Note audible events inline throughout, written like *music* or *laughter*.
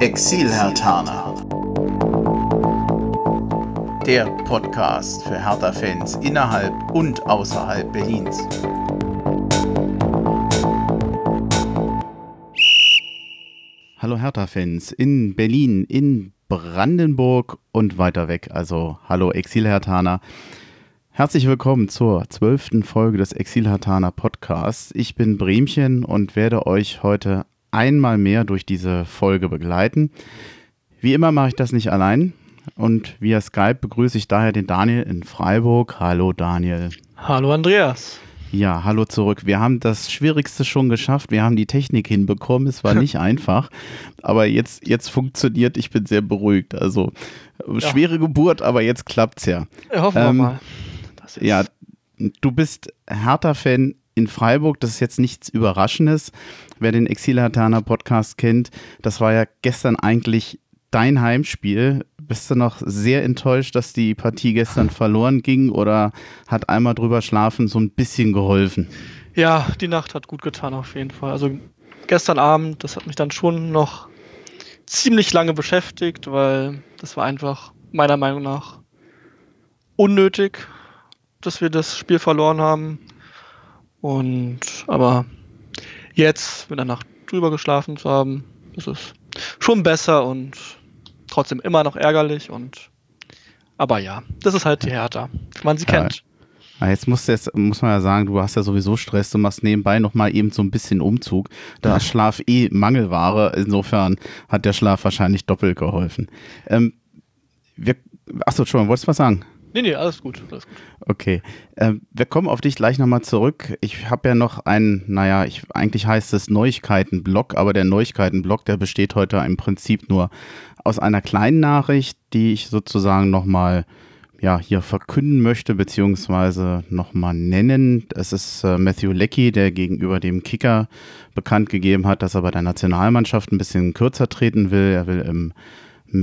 Exil-Hertaner. Der Podcast für Hertha-Fans innerhalb und außerhalb Berlins. Hallo Hertha-Fans in Berlin, in Brandenburg und weiter weg. Also hallo Exil-Hertaner. Herzlich willkommen zur zwölften Folge des Exil-Hertaner Podcasts. Ich bin Bremchen und werde euch heute einmal mehr durch diese Folge begleiten. Wie immer mache ich das nicht allein und via Skype begrüße ich daher den Daniel in Freiburg. Hallo Daniel. Hallo Andreas. Ja, hallo zurück. Wir haben das Schwierigste schon geschafft. Wir haben die Technik hinbekommen. Es war *laughs* nicht einfach, aber jetzt, jetzt funktioniert. Ich bin sehr beruhigt. Also ja. schwere Geburt, aber jetzt klappt's ja. ja hoffen ähm, wir mal. Ja, du bist Hertha-Fan in Freiburg. Das ist jetzt nichts Überraschendes. Wer den Exil-Hertaner Podcast kennt, das war ja gestern eigentlich dein Heimspiel. Bist du noch sehr enttäuscht, dass die Partie gestern *laughs* verloren ging oder hat einmal drüber schlafen so ein bisschen geholfen? Ja, die Nacht hat gut getan auf jeden Fall. Also gestern Abend, das hat mich dann schon noch ziemlich lange beschäftigt, weil das war einfach meiner Meinung nach unnötig, dass wir das Spiel verloren haben. Und aber jetzt, mit der Nacht drüber geschlafen zu haben, ist es schon besser und trotzdem immer noch ärgerlich und aber ja, das ist halt die Hertha, wie man sie ja. kennt. Jetzt muss, jetzt muss man ja sagen, du hast ja sowieso Stress, du machst nebenbei nochmal eben so ein bisschen Umzug. Da ist Schlaf eh Mangelware, insofern hat der Schlaf wahrscheinlich doppelt geholfen. Ähm, wir, achso, Entschuldigung, wolltest du was sagen? Nee, nee, alles gut. Alles gut. Okay. Äh, wir kommen auf dich gleich nochmal zurück. Ich habe ja noch einen, naja, ich, eigentlich heißt es Neuigkeiten-Blog, aber der Neuigkeiten-Blog, der besteht heute im Prinzip nur aus einer kleinen Nachricht, die ich sozusagen nochmal ja, hier verkünden möchte, beziehungsweise nochmal nennen. Es ist äh, Matthew Leckie, der gegenüber dem Kicker bekannt gegeben hat, dass er bei der Nationalmannschaft ein bisschen kürzer treten will. Er will im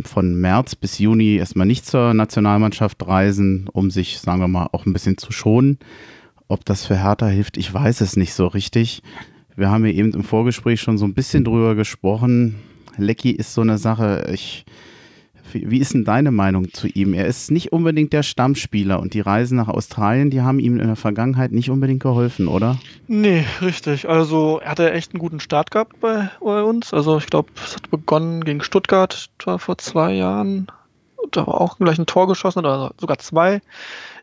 von März bis Juni erstmal nicht zur Nationalmannschaft reisen, um sich, sagen wir mal, auch ein bisschen zu schonen. Ob das für Hertha hilft, ich weiß es nicht so richtig. Wir haben ja eben im Vorgespräch schon so ein bisschen drüber gesprochen. Lecky ist so eine Sache, ich wie ist denn deine Meinung zu ihm? Er ist nicht unbedingt der Stammspieler und die Reisen nach Australien, die haben ihm in der Vergangenheit nicht unbedingt geholfen, oder? Nee, richtig. Also er hatte echt einen guten Start gehabt bei, bei uns. Also ich glaube, es hat begonnen gegen Stuttgart vor zwei Jahren. Da war auch gleich ein Tor geschossen oder sogar zwei.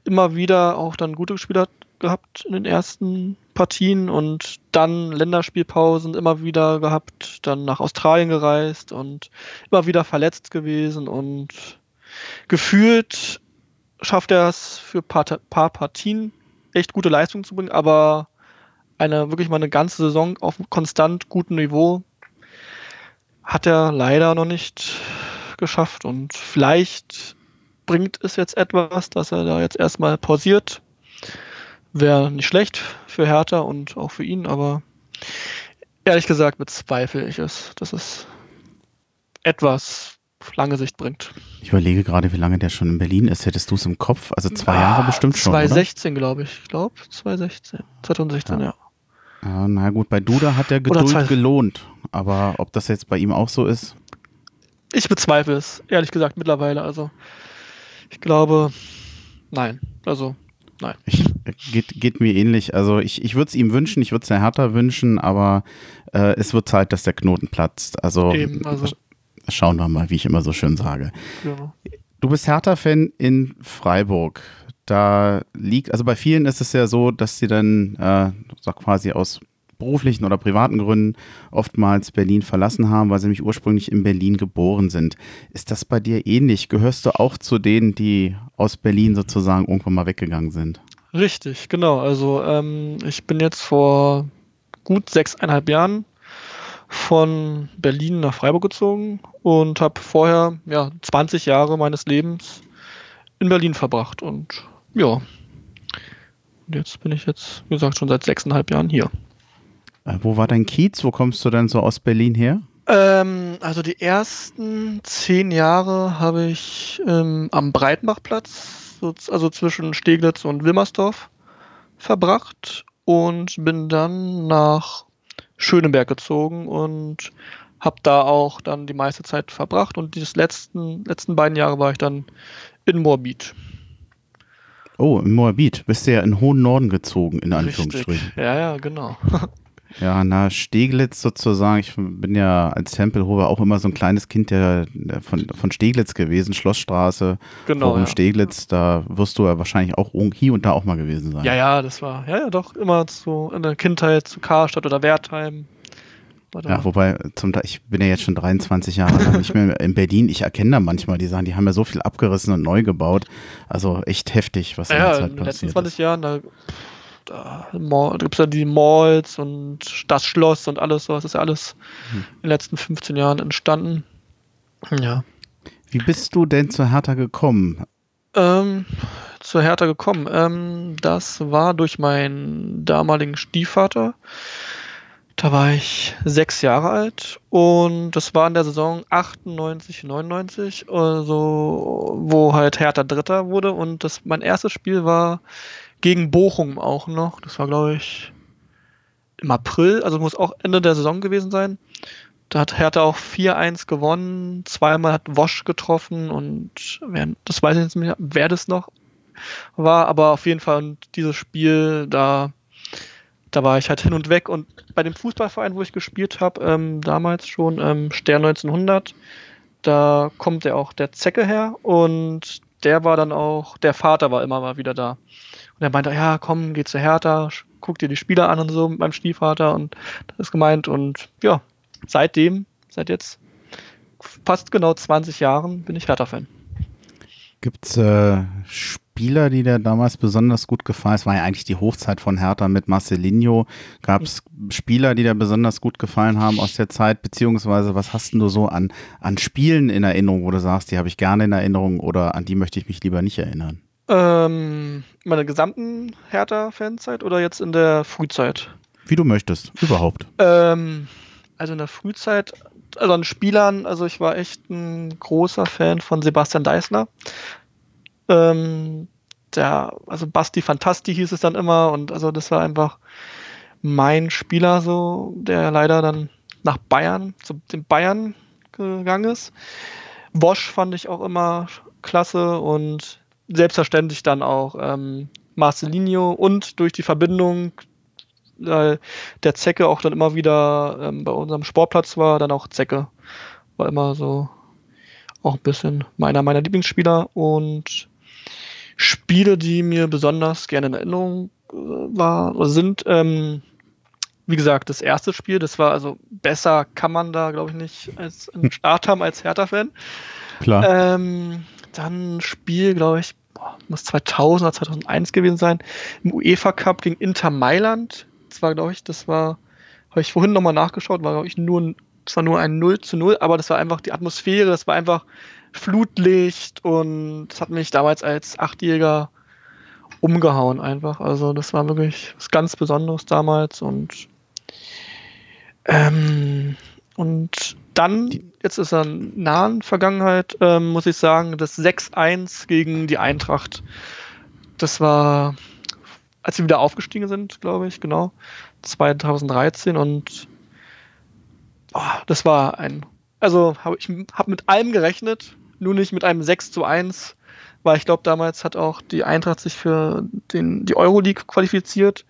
Immer wieder auch dann gute Spieler gehabt in den ersten Partien und dann Länderspielpausen immer wieder gehabt, dann nach Australien gereist und immer wieder verletzt gewesen und gefühlt schafft er es für ein paar, paar Partien echt gute Leistungen zu bringen, aber eine wirklich mal eine ganze Saison auf konstant gutem Niveau hat er leider noch nicht geschafft und vielleicht bringt es jetzt etwas, dass er da jetzt erstmal pausiert wäre nicht schlecht für Hertha und auch für ihn, aber ehrlich gesagt bezweifle ich es, dass es etwas lange Sicht bringt. Ich überlege gerade, wie lange der schon in Berlin ist. Hättest du es im Kopf? Also zwei ah, Jahre bestimmt schon. 2016, glaube ich. Ich glaube, 2016. 2016, ja. ja. ja. na gut, bei Duda hat der Geduld gelohnt. Aber ob das jetzt bei ihm auch so ist? Ich bezweifle es, ehrlich gesagt, mittlerweile. Also, ich glaube, nein. Also, nein. Ich, geht, geht mir ähnlich. Also ich, ich würde es ihm wünschen, ich würde es der Hertha wünschen, aber äh, es wird Zeit, dass der Knoten platzt. Also, Eben, also schauen wir mal, wie ich immer so schön sage. Ja. Du bist Hertha-Fan in Freiburg. Da liegt, also bei vielen ist es ja so, dass sie dann äh, sag quasi aus beruflichen oder privaten Gründen oftmals Berlin verlassen haben, weil sie nämlich ursprünglich in Berlin geboren sind. Ist das bei dir ähnlich? Gehörst du auch zu denen, die aus Berlin sozusagen irgendwann mal weggegangen sind? Richtig, genau. Also ähm, ich bin jetzt vor gut sechseinhalb Jahren von Berlin nach Freiburg gezogen und habe vorher ja 20 Jahre meines Lebens in Berlin verbracht und ja, und jetzt bin ich jetzt, wie gesagt, schon seit sechseinhalb Jahren hier. Äh, wo war dein Kiez? Wo kommst du denn so aus Berlin her? Ähm, also die ersten zehn Jahre habe ich ähm, am Breitenbachplatz also zwischen Steglitz und Wilmersdorf verbracht und bin dann nach Schöneberg gezogen und habe da auch dann die meiste Zeit verbracht und die letzten, letzten beiden Jahre war ich dann in Moabit. Oh, in Moabit. Bist du ja in hohen Norden gezogen, in Anführungsstrichen. Richtig. Ja, ja, genau. *laughs* Ja, na, Steglitz sozusagen. Ich bin ja als Tempelhofer auch immer so ein kleines Kind der, der von, von Steglitz gewesen, Schlossstraße, genau, Forum ja. Steglitz. Da wirst du ja wahrscheinlich auch hier und da auch mal gewesen sein. Ja, ja, das war, ja, ja, doch immer so in der Kindheit zu Karstadt oder Wertheim. Ja, wobei, zum Teil, ich bin ja jetzt schon 23 Jahre lang nicht mehr in Berlin. Ich erkenne da manchmal die Sachen, die haben ja so viel abgerissen und neu gebaut. Also echt heftig, was in der ja, Zeit in den letzten passiert 20 ist. Jahren, da, da, da gibt es ja die Malls und das Schloss und alles so. Das ist ja alles Hm. in den letzten 15 Jahren entstanden. Ja. Wie bist du denn zu Hertha gekommen? Ähm, zur Hertha gekommen. Ähm, das war durch meinen damaligen Stiefvater. Da war ich sechs Jahre alt und das war in der Saison 98, 99, also wo halt Hertha Dritter wurde und das mein erstes Spiel war gegen Bochum auch noch. Das war glaube ich im April, also muss auch Ende der Saison gewesen sein. Da hat Hertha auch 4-1 gewonnen, zweimal hat Wosch getroffen und wer, das weiß ich jetzt nicht mehr, wer das noch war, aber auf jeden Fall und dieses Spiel, da, da war ich halt hin und weg und bei dem Fußballverein, wo ich gespielt habe, ähm, damals schon, ähm, Stern 1900, da kommt ja auch der Zecke her und der war dann auch, der Vater war immer mal wieder da. Und er meinte, ja, komm, geh zu Hertha, guck dir die Spieler an und so mit meinem Stiefvater und das ist gemeint und ja, seitdem, seit jetzt fast genau 20 Jahren bin ich Hertha-Fan. Gibt es äh, Spieler, die dir damals besonders gut gefallen? Es war ja eigentlich die Hochzeit von Hertha mit Marcelinho. Gab es Spieler, die dir besonders gut gefallen haben aus der Zeit? Beziehungsweise was hast du so an, an Spielen in Erinnerung, wo du sagst, die habe ich gerne in Erinnerung oder an die möchte ich mich lieber nicht erinnern? Ähm, meine gesamten Hertha-Fanzeit oder jetzt in der Frühzeit? Wie du möchtest, überhaupt. Ähm, also in der Frühzeit, also an Spielern, also ich war echt ein großer Fan von Sebastian Deißler. Ähm, der, also Basti Fantasti hieß es dann immer und also das war einfach mein Spieler so, der leider dann nach Bayern, zu den Bayern gegangen ist. Bosch fand ich auch immer klasse und selbstverständlich dann auch ähm, Marcelinho und durch die Verbindung weil der Zecke auch dann immer wieder ähm, bei unserem Sportplatz war, dann auch Zecke. War immer so auch ein bisschen meiner meiner Lieblingsspieler und Spiele, die mir besonders gerne in Erinnerung äh, war, sind, ähm, wie gesagt, das erste Spiel, das war also besser kann man da, glaube ich, nicht als einen *laughs* Start haben als Hertha-Fan. Klar. Ähm, dann Spiel, glaube ich, boah, muss 2000 oder 2001 gewesen sein, im UEFA Cup gegen Inter Mailand. Das war, glaube ich, das war, habe ich vorhin nochmal nachgeschaut, war, glaube ich, nur ein, das war nur ein 0 zu 0, aber das war einfach die Atmosphäre, das war einfach Flutlicht und das hat mich damals als Achtjähriger umgehauen einfach. Also das war wirklich was ganz Besonderes damals und ähm, und dann, jetzt ist er in nahen Vergangenheit, ähm, muss ich sagen, das 6-1 gegen die Eintracht. Das war, als sie wieder aufgestiegen sind, glaube ich, genau, 2013 und oh, das war ein, also hab, ich habe mit allem gerechnet, nur nicht mit einem 6 zu 1, weil ich glaube, damals hat auch die Eintracht sich für den, die Euroleague qualifiziert.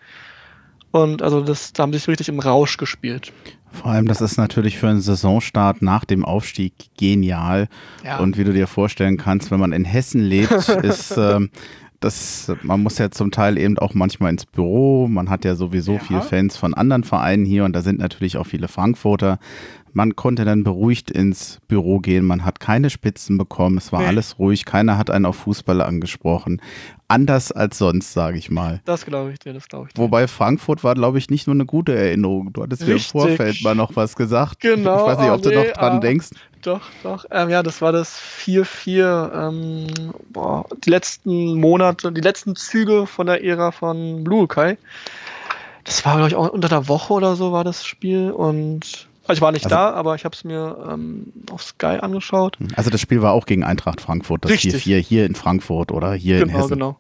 Und also das, da haben sie sich richtig im Rausch gespielt. Vor allem, das ist natürlich für einen Saisonstart nach dem Aufstieg genial. Ja. Und wie du dir vorstellen kannst, wenn man in Hessen lebt, *laughs* ist ähm, das, man muss ja zum Teil eben auch manchmal ins Büro. Man hat ja sowieso Ja. viele Fans von anderen Vereinen hier und da sind natürlich auch viele Frankfurter. Man konnte dann beruhigt ins Büro gehen. Man hat keine Spitzen bekommen. Es war Nee. alles ruhig. Keiner hat einen auf Fußball angesprochen. Anders als sonst, sage ich mal. Das glaube ich dir, das glaube ich dir. Wobei Frankfurt war, glaube ich, nicht nur eine gute Erinnerung. Du hattest mir im Richtig. Vorfeld mal noch was gesagt. Genau, Ich weiß nicht, ob du oh nee, noch dran ah. denkst. Doch, doch. Ähm, ja, das war das 4-4. Ähm, boah, die letzten Monate, die letzten Züge von der Ära von Blue Kai. Das war, glaube ich, auch unter der Woche oder so war das Spiel. Und ich war nicht Also- da, aber ich habe es mir ähm, auf Sky angeschaut. Also das Spiel war auch gegen Eintracht Frankfurt, das Richtig. 4-4 hier in Frankfurt oder hier in Genau, Hessen. genau.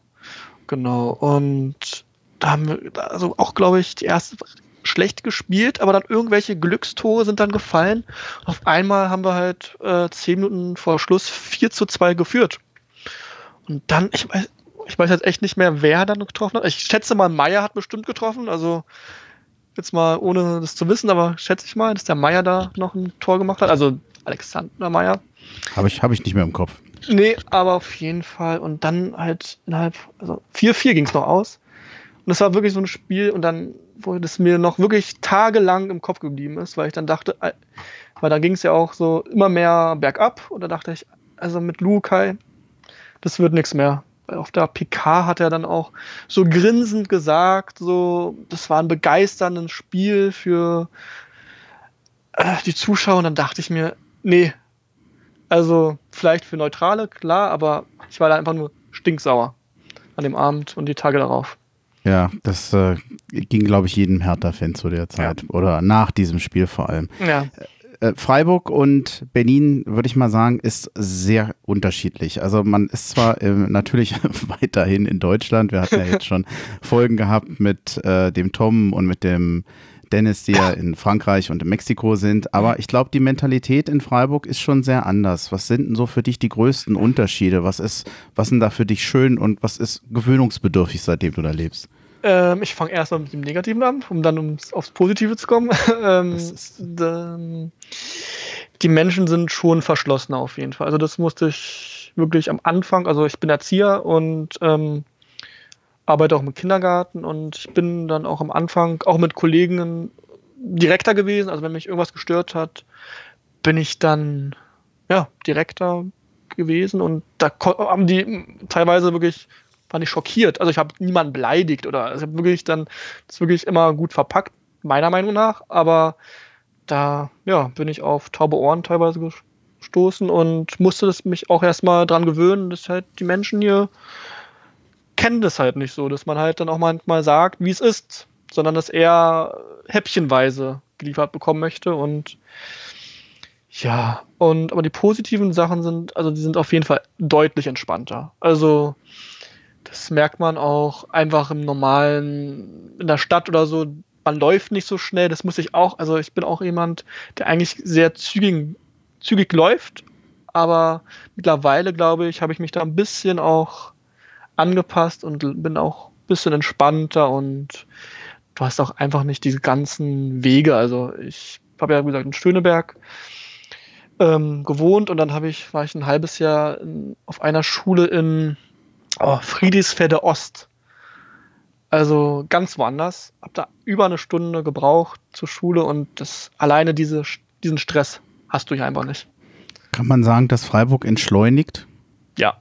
Genau. Und da haben wir, also auch, glaube ich, die erste, schlecht gespielt, aber dann irgendwelche Glückstore sind dann gefallen. Auf einmal haben wir halt äh, zehn Minuten vor Schluss 4 zu 2 geführt. Und dann, ich weiß, ich weiß jetzt echt nicht mehr, wer dann getroffen hat. Ich schätze mal, Meier hat bestimmt getroffen. Also jetzt mal ohne das zu wissen, aber schätze ich mal, dass der Meier da noch ein Tor gemacht hat. Also Alexander Meier. Habe ich, hab ich nicht mehr im Kopf. Nee, aber auf jeden Fall. Und dann halt innerhalb, also 4-4 ging es noch aus. Und es war wirklich so ein Spiel und dann, wo das mir noch wirklich tagelang im Kopf geblieben ist, weil ich dann dachte, weil da ging es ja auch so immer mehr bergab und da dachte ich, also mit Lukai, das wird nichts mehr. Auf der PK hat er dann auch so grinsend gesagt, so, das war ein begeisterndes Spiel für äh, die Zuschauer und dann dachte ich mir, nee, also vielleicht für Neutrale, klar, aber ich war da einfach nur stinksauer an dem Abend und die Tage darauf. Ja, das äh, ging, glaube ich, jedem Hertha-Fan zu der Zeit ja. oder nach diesem Spiel vor allem. Ja. Äh, Freiburg und Berlin, würde ich mal sagen, ist sehr unterschiedlich. Also man ist zwar äh, natürlich *laughs* weiterhin in Deutschland, wir hatten ja jetzt schon *laughs* Folgen gehabt mit äh, dem Tom und mit dem Dennis, die ja in Frankreich und in Mexiko sind. Aber ich glaube, die Mentalität in Freiburg ist schon sehr anders. Was sind denn so für dich die größten Unterschiede? Was ist, was sind da für dich schön und was ist gewöhnungsbedürftig, seitdem du da lebst? Ähm, ich fange erstmal mit dem Negativen an, um dann ums, aufs Positive zu kommen. *laughs* ähm, die Menschen sind schon verschlossener auf jeden Fall. Also das musste ich wirklich am Anfang, also ich bin Erzieher und ähm, arbeite auch im Kindergarten und ich bin dann auch am Anfang auch mit Kollegen direkter gewesen. Also wenn mich irgendwas gestört hat, bin ich dann ja direkter gewesen und da haben die teilweise wirklich fand ich schockiert. Also ich habe niemanden beleidigt oder also ich habe wirklich dann das wirklich immer gut verpackt meiner Meinung nach, aber da ja bin ich auf taube Ohren teilweise gestoßen und musste das mich auch erstmal dran gewöhnen, dass halt die Menschen hier kennen das halt nicht so, dass man halt dann auch manchmal sagt, wie es ist, sondern dass er häppchenweise geliefert bekommen möchte und ja, und aber die positiven Sachen sind, also die sind auf jeden Fall deutlich entspannter. Also das merkt man auch einfach im normalen, in der Stadt oder so, man läuft nicht so schnell, das muss ich auch, also ich bin auch jemand, der eigentlich sehr zügig, zügig läuft, aber mittlerweile, glaube ich, habe ich mich da ein bisschen auch angepasst und bin auch ein bisschen entspannter und du hast auch einfach nicht diese ganzen Wege. Also ich habe ja wie gesagt in Schöneberg ähm, gewohnt und dann habe ich, war ich ein halbes Jahr in, auf einer Schule in oh, Friedrichsfelde Ost. Also ganz woanders. Hab da über eine Stunde gebraucht zur Schule und das alleine diese, diesen Stress hast du hier einfach nicht. Kann man sagen, dass Freiburg entschleunigt? Ja,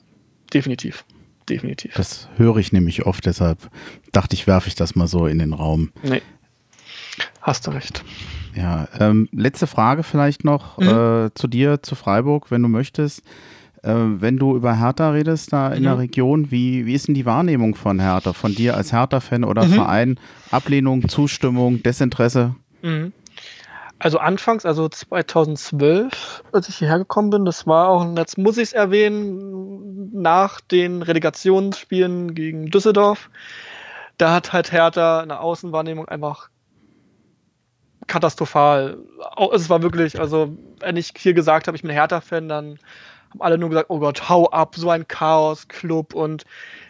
definitiv definitiv. Das höre ich nämlich oft, deshalb dachte ich, werfe ich das mal so in den Raum. Nee. Hast du recht. Ja, ähm, letzte Frage vielleicht noch mhm. äh, zu dir, zu Freiburg, wenn du möchtest. Äh, wenn du über Hertha redest, da in mhm. der Region, wie, wie ist denn die Wahrnehmung von Hertha, von dir als Hertha-Fan oder mhm. Verein? Ablehnung, Zustimmung, Desinteresse? Mhm. Also anfangs, also 2012, als ich hierher gekommen bin, das war auch, jetzt muss ich es erwähnen, nach den Relegationsspielen gegen Düsseldorf. Da hat halt Hertha eine Außenwahrnehmung einfach katastrophal. Es war wirklich, also wenn ich hier gesagt habe, ich bin Hertha-Fan, dann haben alle nur gesagt, oh Gott, hau ab, so ein Chaos-Club und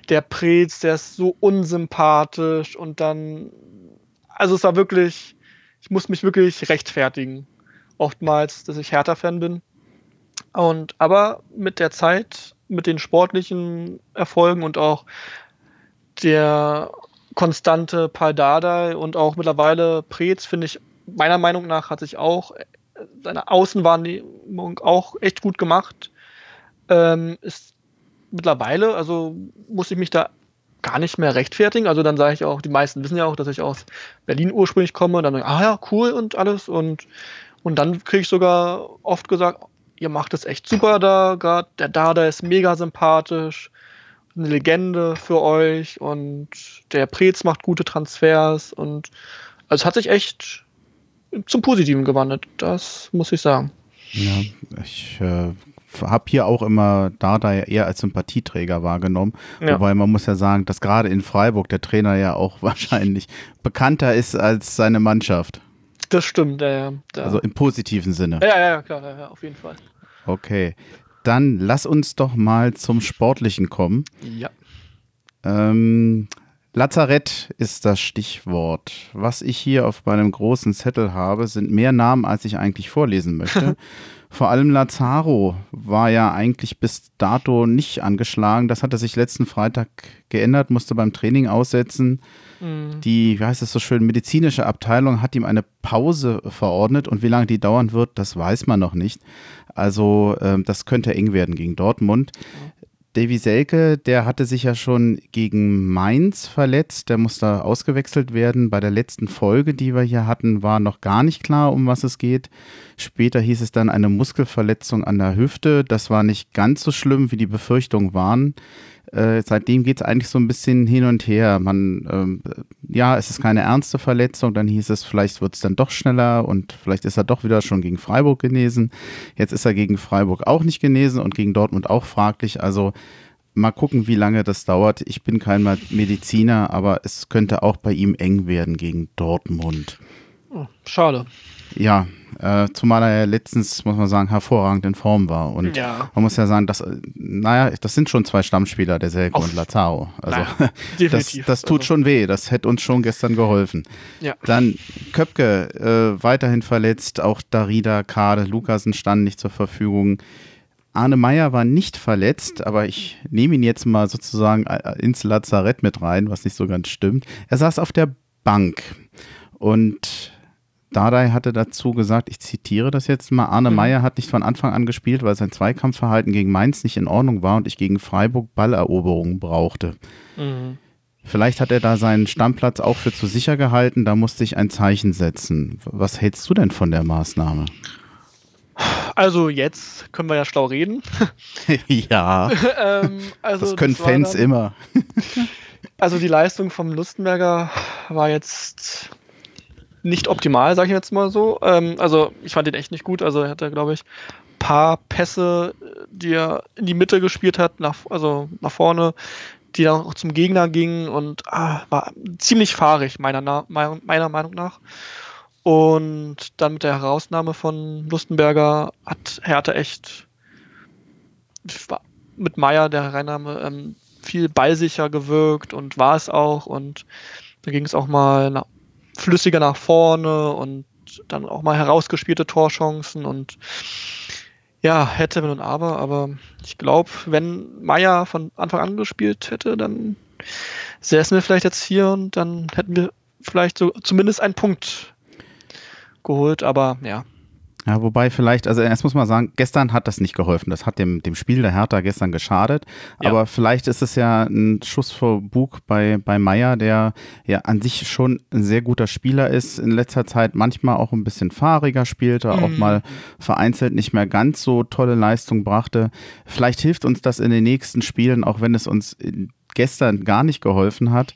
der Prez, der ist so unsympathisch und dann, also es war wirklich, ich muss mich wirklich rechtfertigen. Oftmals, dass ich Hertha-Fan bin. Und aber mit der Zeit, mit den sportlichen Erfolgen und auch der konstante Paldadei und auch mittlerweile Preetz, finde ich, meiner Meinung nach hat sich auch seine Außenwahrnehmung auch echt gut gemacht. Ähm, ist mittlerweile, also muss ich mich da gar nicht mehr rechtfertigen. Also dann sage ich auch, die meisten wissen ja auch, dass ich aus Berlin ursprünglich komme. Dann sage ich, ah ja, cool und alles. Und, und dann kriege ich sogar oft gesagt, ihr macht es echt super da gerade. Der Dada ist mega sympathisch. Eine Legende für euch. Und der Prez macht gute Transfers. Und also es hat sich echt zum Positiven gewandelt. Das muss ich sagen. Ja, ich äh, habe hier auch immer Dada eher als Sympathieträger wahrgenommen. Ja. Wobei man muss ja sagen, dass gerade in Freiburg der Trainer ja auch *laughs* wahrscheinlich bekannter ist als seine Mannschaft. Das stimmt, ja, ja. Also im positiven Sinne. Ja, ja, klar, ja, auf jeden Fall. Okay. Dann lass uns doch mal zum Sportlichen kommen. Ja. Ähm, Lazarett ist das Stichwort. Was ich hier auf meinem großen Zettel habe, sind mehr Namen, als ich eigentlich vorlesen möchte. *laughs* Vor allem Lazaro war ja eigentlich bis dato nicht angeschlagen. Das hatte sich letzten Freitag geändert, musste beim Training aussetzen. Mhm. Die, wie heißt es so schön, medizinische Abteilung hat ihm eine Pause verordnet und wie lange die dauern wird, das weiß man noch nicht. Also äh, das könnte eng werden gegen Dortmund. Mhm. Davy Selke, der hatte sich ja schon gegen Mainz verletzt, der musste ausgewechselt werden. Bei der letzten Folge, die wir hier hatten, war noch gar nicht klar, um was es geht. Später hieß es dann eine Muskelverletzung an der Hüfte. Das war nicht ganz so schlimm, wie die Befürchtungen waren. Äh, seitdem geht es eigentlich so ein bisschen hin und her. Man, ähm, ja, es ist keine ernste Verletzung, dann hieß es, vielleicht wird es dann doch schneller und vielleicht ist er doch wieder schon gegen Freiburg genesen. Jetzt ist er gegen Freiburg auch nicht genesen und gegen Dortmund auch fraglich. Also mal gucken, wie lange das dauert. Ich bin kein Mediziner, aber es könnte auch bei ihm eng werden gegen Dortmund. Oh, schade. Ja, äh, zumal er ja letztens, muss man sagen, hervorragend in Form war. Und ja. man muss ja sagen, dass, naja, das sind schon zwei Stammspieler, der Selke und Lazaro. Also *laughs* naja, das, das tut also. schon weh. Das hätte uns schon gestern geholfen. Ja. Dann Köpke äh, weiterhin verletzt, auch Darida, Kade, Lukasen standen nicht zur Verfügung. Arne Meyer war nicht verletzt, aber ich nehme ihn jetzt mal sozusagen äh, ins Lazarett mit rein, was nicht so ganz stimmt. Er saß auf der Bank und Dardai hatte dazu gesagt, ich zitiere das jetzt mal, Arne mhm. Meyer hat nicht von Anfang an gespielt, weil sein Zweikampfverhalten gegen Mainz nicht in Ordnung war und ich gegen Freiburg Balleroberungen brauchte. Mhm. Vielleicht hat er da seinen Stammplatz auch für zu sicher gehalten, da musste ich ein Zeichen setzen. Was hältst du denn von der Maßnahme? Also jetzt können wir ja schlau reden. *laughs* ja. *laughs* ähm, also das können das Fans dann, immer. *laughs* also die Leistung vom Lustenberger war jetzt nicht optimal, sage ich jetzt mal so. Ähm, also ich fand ihn echt nicht gut. Also er hatte, glaube ich, ein paar Pässe, die er in die Mitte gespielt hat, nach, also nach vorne, die dann auch zum Gegner gingen und ah, war ziemlich fahrig, meiner, meiner Meinung nach. Und dann mit der Herausnahme von Lustenberger hat Hertha echt mit Meier, der Hereinnahme, ähm, viel ballsicher gewirkt und war es auch. Und da ging es auch mal flüssiger nach vorne und dann auch mal herausgespielte Torchancen und ja, hätte, wenn und aber, aber ich glaube, wenn Meier von Anfang an gespielt hätte, dann säßen wir vielleicht jetzt hier und dann hätten wir vielleicht so zumindest einen Punkt geholt, aber ja, ja, wobei vielleicht, also erst muss man sagen, gestern hat das nicht geholfen. Das hat dem, dem Spiel der Hertha gestern geschadet. Ja. Aber vielleicht ist es ja ein Schuss vor Bug bei, bei Meier, der ja an sich schon ein sehr guter Spieler ist. In letzter Zeit manchmal auch ein bisschen fahriger spielte, mhm. auch mal vereinzelt nicht mehr ganz so tolle Leistung brachte. Vielleicht hilft uns das in den nächsten Spielen, auch wenn es uns gestern gar nicht geholfen hat.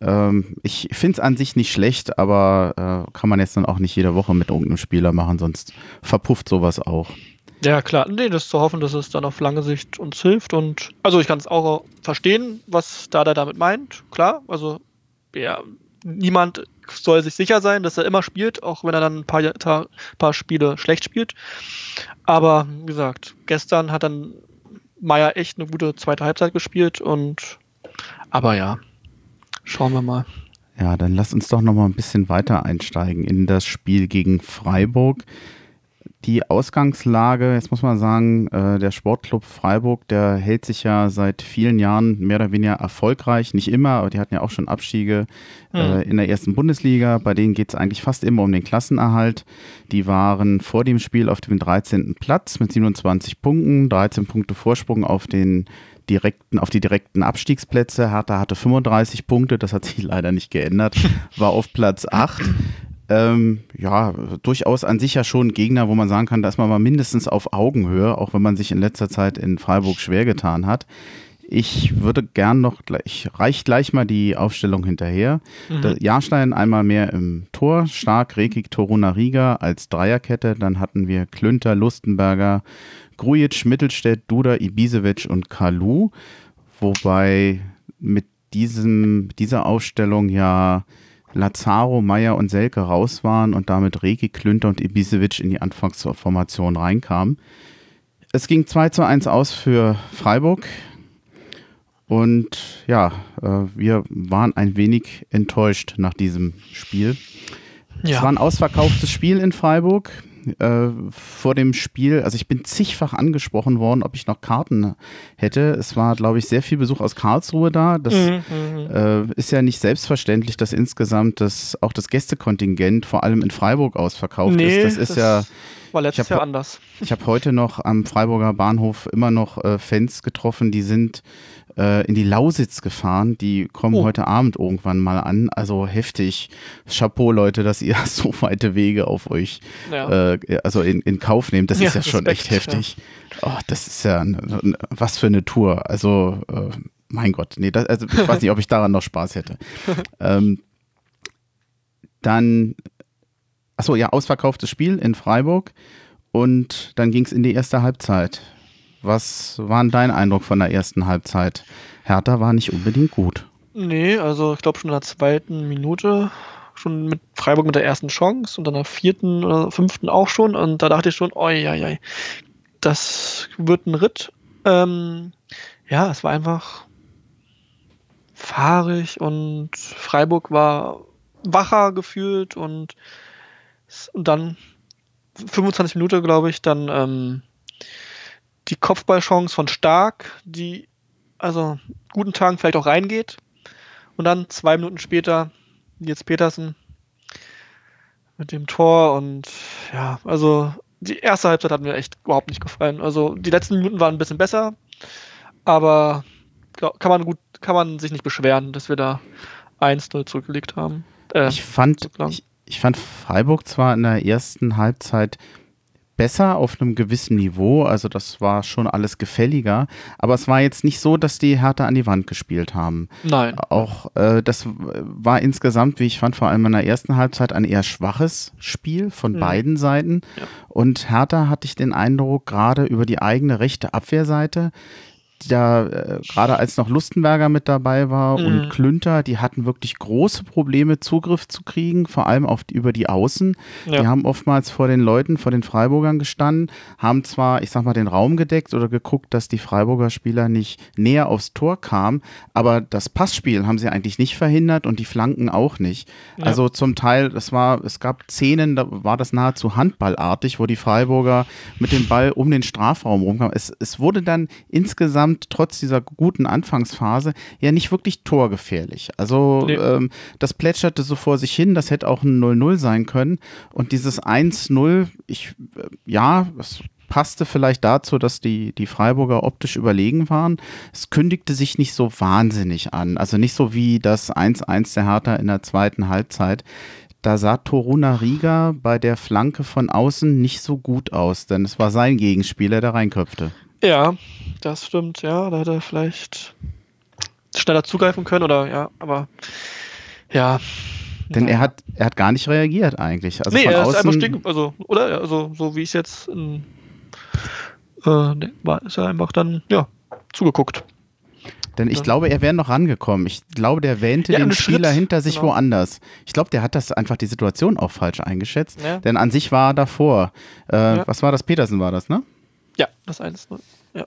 Ähm, ich finde es an sich nicht schlecht, aber äh, kann man jetzt dann auch nicht jede Woche mit irgendeinem Spieler machen, sonst verpufft sowas auch. Ja, klar. Nee, das ist zu hoffen, dass es dann auf lange Sicht uns hilft. Und also ich kann es auch verstehen, was Dada damit meint. Klar, also ja, niemand soll sich sicher sein, dass er immer spielt, auch wenn er dann ein paar, paar Spiele schlecht spielt. Aber wie gesagt, gestern hat dann Meier echt eine gute zweite Halbzeit gespielt und aber ja, Schauen wir mal. Ja, dann lass uns doch noch mal ein bisschen weiter einsteigen in das Spiel gegen Freiburg. Die Ausgangslage, jetzt muss man sagen, äh, der Sportclub Freiburg, der hält sich ja seit vielen Jahren mehr oder weniger erfolgreich. Nicht immer, aber die hatten ja auch schon Abstiege mhm. in der ersten Bundesliga. Bei denen geht es eigentlich fast immer um den Klassenerhalt. Die waren vor dem Spiel auf dem 13. Platz mit 27 Punkten, 13 Punkte Vorsprung auf den direkten, auf die direkten Abstiegsplätze. Hertha hatte 35 Punkte, das hat sich *laughs* leider nicht geändert, war auf Platz 8. Ähm, ja, durchaus an sich ja schon ein Gegner, wo man sagen kann, da ist man mal mindestens auf Augenhöhe, auch wenn man sich in letzter Zeit in Freiburg schwer getan hat. Ich würde gern noch gleich, reicht gleich mal die Aufstellung hinterher. Mhm. Jahrstein einmal mehr im Tor, Stark, Rekik, Toruna, Riga als Dreierkette. Dann hatten wir Klünter, Lustenberger, Grujic, Mittelstädt, Duda, Ibisevic und Kalu. Wobei mit diesem, dieser Aufstellung ja Lazaro, Meyer und Selke raus waren und damit Regi, Klünter und Ibisevic in die Anfangsformation reinkamen. Es ging 2 zu 1 aus für Freiburg. Und ja, äh, wir waren ein wenig enttäuscht nach diesem Spiel. Ja. Es war ein ausverkauftes Spiel in Freiburg. Äh, vor dem Spiel, also ich bin zigfach angesprochen worden, ob ich noch Karten hätte. Es war, glaube ich, sehr viel Besuch aus Karlsruhe da. Das mhm, mhm, äh, ist ja nicht selbstverständlich, dass insgesamt das, auch das Gästekontingent vor allem in Freiburg ausverkauft nee, ist. Das ist das ja. War letztes hab, Jahr anders. Ich habe heute noch am Freiburger Bahnhof immer noch äh, Fans getroffen, die sind äh, in die Lausitz gefahren. Die kommen oh. heute Abend irgendwann mal an. Also heftig. Chapeau, Leute, dass ihr *laughs* so weite Wege auf euch, ja. äh, also in, in Kauf nehmt. Das ja, ist ja schon echt heftig. Ja. Oh, das ist ja was für eine Tour. Also, äh, mein Gott, nee, das, also ich weiß nicht, ob ich daran noch Spaß hätte. *laughs* ähm, dann, achso, ja, ausverkauftes Spiel in Freiburg und dann ging es in die erste Halbzeit. Was war dein Eindruck von der ersten Halbzeit? Hertha war nicht unbedingt gut. Nee, also ich glaube schon in der zweiten Minute schon mit Freiburg mit der ersten Chance und dann der vierten oder fünften auch schon. Und da dachte ich schon, oi, oi, oi das wird ein Ritt. Ähm, ja, es war einfach fahrig und Freiburg war wacher gefühlt und, und dann 25 Minuten, glaube ich, dann ähm, die Kopfballchance von Stark, die also guten Tagen vielleicht auch reingeht. Und dann zwei Minuten später jetzt Petersen mit dem Tor und ja, also die erste Halbzeit hat mir echt überhaupt nicht gefallen. Also die letzten Minuten waren ein bisschen besser, aber kann man gut, kann man sich nicht beschweren, dass wir da 1-0 zurückgelegt haben. Äh, ich fand, ich, ich fand Freiburg zwar in der ersten Halbzeit besser auf einem gewissen Niveau. Also das war schon alles gefälliger. Aber es war jetzt nicht so, dass die Hertha an die Wand gespielt haben. Nein. Auch äh, das war insgesamt, wie ich fand, vor allem in der ersten Halbzeit ein eher schwaches Spiel von mhm. beiden Seiten. Ja. Und Hertha hatte ich den Eindruck, gerade über die eigene rechte Abwehrseite da äh, gerade als noch Lustenberger mit dabei war mhm. und Klünter, die hatten wirklich große Probleme, Zugriff zu kriegen, vor allem auf, über die Außen. Ja. Die haben oftmals vor den Leuten, vor den Freiburgern gestanden, haben zwar, ich sag mal, den Raum gedeckt oder geguckt, dass die Freiburger Spieler nicht näher aufs Tor kamen, aber das Passspiel haben sie eigentlich nicht verhindert und die Flanken auch nicht. Ja. Also zum Teil, es war, es gab Szenen, da war das nahezu handballartig, wo die Freiburger mit dem Ball um den Strafraum rumkamen. Es, es wurde dann insgesamt insgesamt trotz dieser guten Anfangsphase ja nicht wirklich torgefährlich. Also nee. ähm, das plätscherte so vor sich hin, das hätte auch ein 0-0 sein können. Und dieses 1-0, ich, äh, ja, das passte vielleicht dazu, dass die, die Freiburger optisch überlegen waren. Es kündigte sich nicht so wahnsinnig an. Also nicht so wie das 1-1 der Hertha in der zweiten Halbzeit. Da sah Toruna Riga bei der Flanke von außen nicht so gut aus, denn es war sein Gegenspieler, der reinköpfte. Ja, das stimmt, ja. Da hätte er vielleicht schneller zugreifen können oder ja, aber ja. Denn er hat, er hat gar nicht reagiert eigentlich. Also nee, er ist einfach stehen, also, oder? Also, so wie ich es jetzt in, äh, war, ist er einfach dann, ja, zugeguckt. Denn ich ja. glaube, er wäre noch rangekommen. Ich glaube, der wähnte ja, den Spieler Schritt, hinter sich genau. woanders. Ich glaube, der hat das einfach die Situation auch falsch eingeschätzt. Ja. Denn an sich war er davor. Äh, was war das? Petersen war das, ne? Ja, das 1 Ja.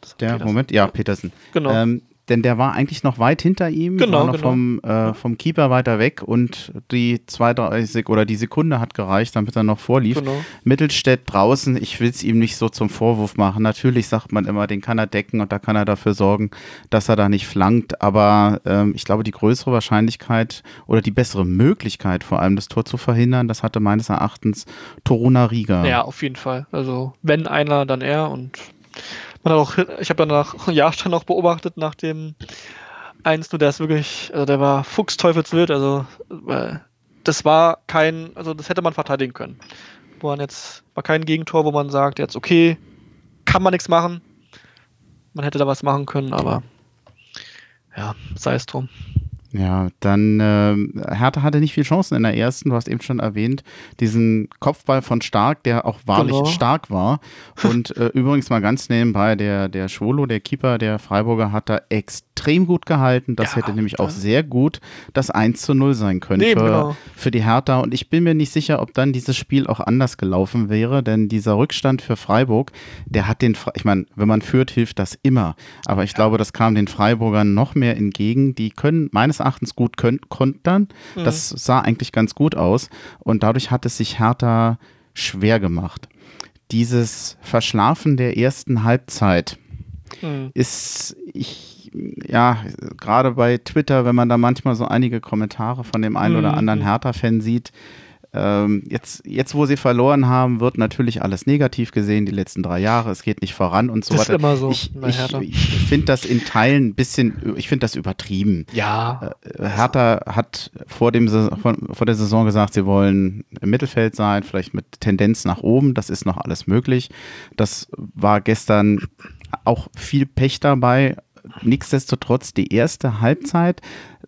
Das der, Petersen. Moment, ja, Petersen. Genau. Ähm, denn der war eigentlich noch weit hinter ihm, genau, war noch genau. vom, äh, vom Keeper weiter weg und die zwei, drei Sek oder die Sekunde hat gereicht, damit er noch vorlief. Genau. Mittelstädt draußen, ich will es ihm nicht so zum Vorwurf machen. Natürlich sagt man immer, den kann er decken und da kann er dafür sorgen, dass er da nicht flankt. Aber ähm, ich glaube, die größere Wahrscheinlichkeit oder die bessere Möglichkeit, vor allem das Tor zu verhindern, das hatte meines Erachtens Toruna Riga. Ja, auf jeden Fall. Also wenn einer, dann er und hat auch, ich habe danach *laughs* Jahrstein auch beobachtet nach dem 1 nur der ist wirklich, also der war fuchsteufelswild, also das war kein, also das hätte man verteidigen können. Wo man jetzt, war kein Gegentor, wo man sagt, jetzt okay, kann man nichts machen. Man hätte da was machen können, aber ja, sei es drum. Ja, dann äh, Hertha hatte nicht viel Chancen in der ersten, du hast eben schon erwähnt, diesen Kopfball von Stark, der auch wahrlich genau. stark war. Und äh, übrigens mal ganz nebenbei, der, der Schwolo, der Keeper der Freiburger, hat da extrem gut gehalten. Das ja, hätte nämlich auch sehr gut das 1 zu 0 sein können für, genau. für die Hertha. Und ich bin mir nicht sicher, ob dann dieses Spiel auch anders gelaufen wäre, denn dieser Rückstand für Freiburg, der hat den, ich meine, wenn man führt, hilft das immer. Aber ich ja. glaube, das kam den Freiburgern noch mehr entgegen. Die können meines Erachtens gut kontern. Mhm. Das sah eigentlich ganz gut aus. Und dadurch hat es sich Hertha schwer gemacht. Dieses Verschlafen der ersten Halbzeit mhm. ist, ich, ja, gerade bei Twitter, wenn man da manchmal so einige Kommentare von dem einen mhm. oder anderen Hertha-Fan sieht, ähm, jetzt, jetzt, wo sie verloren haben, wird natürlich alles negativ gesehen, die letzten drei Jahre. Es geht nicht voran und so weiter. Ist immer so. Ich, ich, ich finde das in Teilen ein bisschen, ich finde das übertrieben. Ja. Äh, Hertha hat vor, dem, vor, vor der Saison gesagt, sie wollen im Mittelfeld sein, vielleicht mit Tendenz nach oben. Das ist noch alles möglich. Das war gestern auch viel Pech dabei. Nichtsdestotrotz, die erste Halbzeit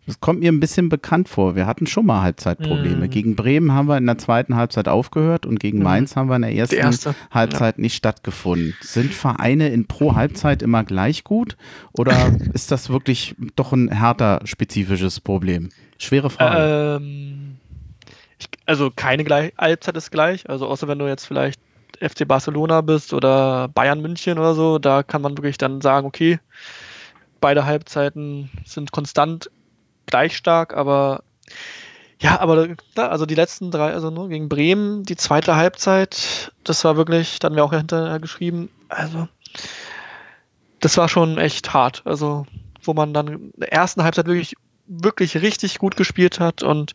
das kommt mir ein bisschen bekannt vor. Wir hatten schon mal Halbzeitprobleme. Mhm. Gegen Bremen haben wir in der zweiten Halbzeit aufgehört und gegen mhm. Mainz haben wir in der ersten erste. Halbzeit ja. nicht stattgefunden. Sind Vereine in pro Halbzeit immer gleich gut oder *laughs* ist das wirklich doch ein härter spezifisches Problem? Schwere Frage. Ähm, ich, also keine gleich, Halbzeit ist gleich. Also außer wenn du jetzt vielleicht FC Barcelona bist oder Bayern München oder so, da kann man wirklich dann sagen, okay, beide Halbzeiten sind konstant gleich stark, aber ja, aber also die letzten drei, also nur gegen Bremen, die zweite Halbzeit, das war wirklich, da hatten wir auch hinterher geschrieben, also das war schon echt hart. Also, wo man dann in der ersten Halbzeit wirklich, wirklich richtig gut gespielt hat und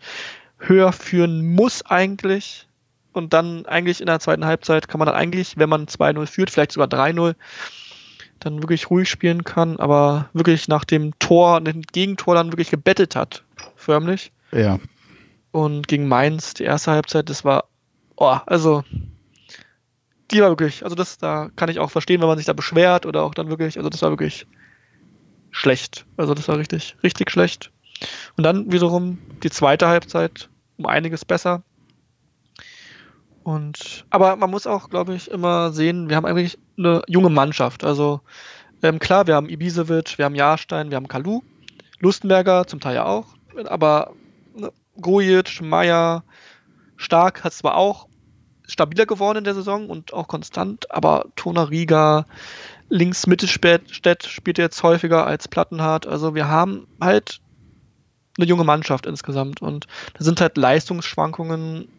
höher führen muss eigentlich. Und dann eigentlich in der zweiten Halbzeit kann man dann eigentlich, wenn man 2-0 führt, vielleicht sogar 3-0, dann wirklich ruhig spielen kann, aber wirklich nach dem Tor, dem Gegentor dann wirklich gebettet hat, förmlich. Ja. Und gegen Mainz, die erste Halbzeit, das war, oh, also, die war wirklich, also das, da kann ich auch verstehen, wenn man sich da beschwert oder auch dann wirklich, also das war wirklich schlecht. Also das war richtig, richtig schlecht. Und dann wiederum die zweite Halbzeit um einiges besser. Und, aber man muss auch, glaube ich, immer sehen, wir haben eigentlich eine junge Mannschaft. Also ähm, klar, wir haben Ibisevic, wir haben Jahrstein, wir haben Kalu, Lustenberger zum Teil ja auch, aber ne, Grujic, Meier, Stark hat zwar auch stabiler geworden in der Saison und auch konstant, aber Tona Riga, links Mittelstädt spielt jetzt häufiger als Plattenhardt. Also wir haben halt eine junge Mannschaft insgesamt und da sind halt Leistungsschwankungen